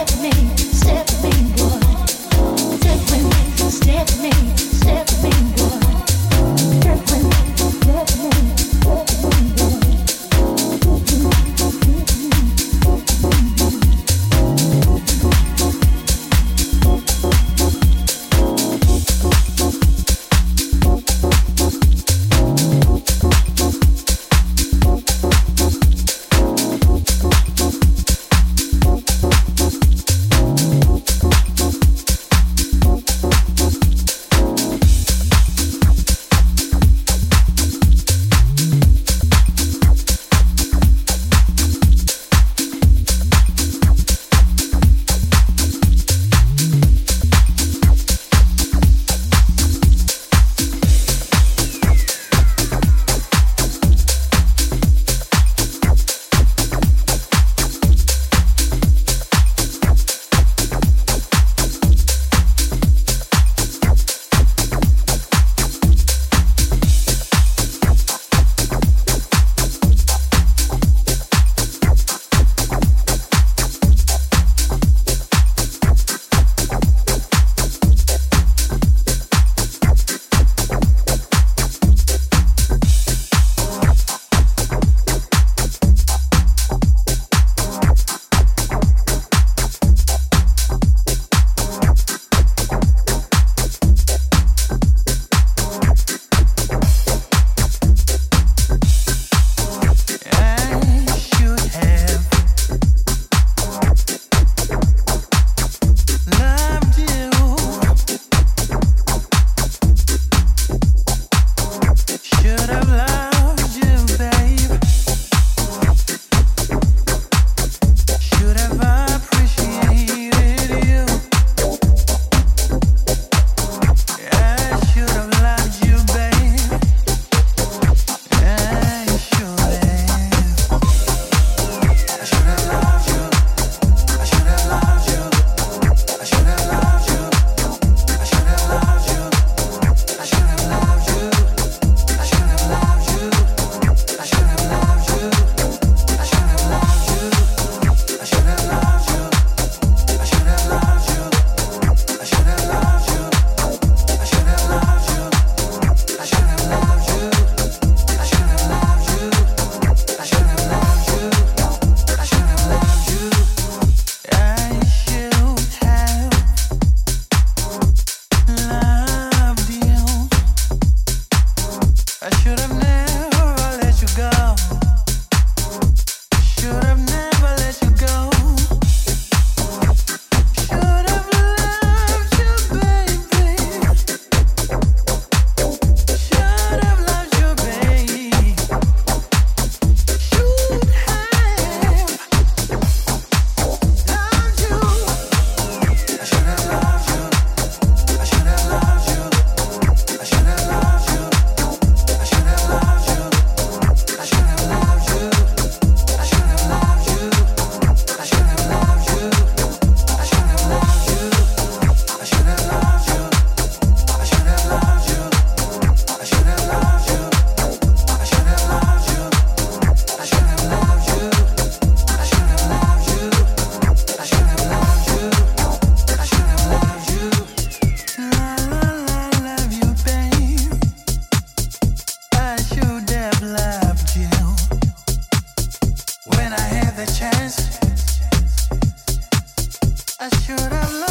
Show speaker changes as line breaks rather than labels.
with me.
You.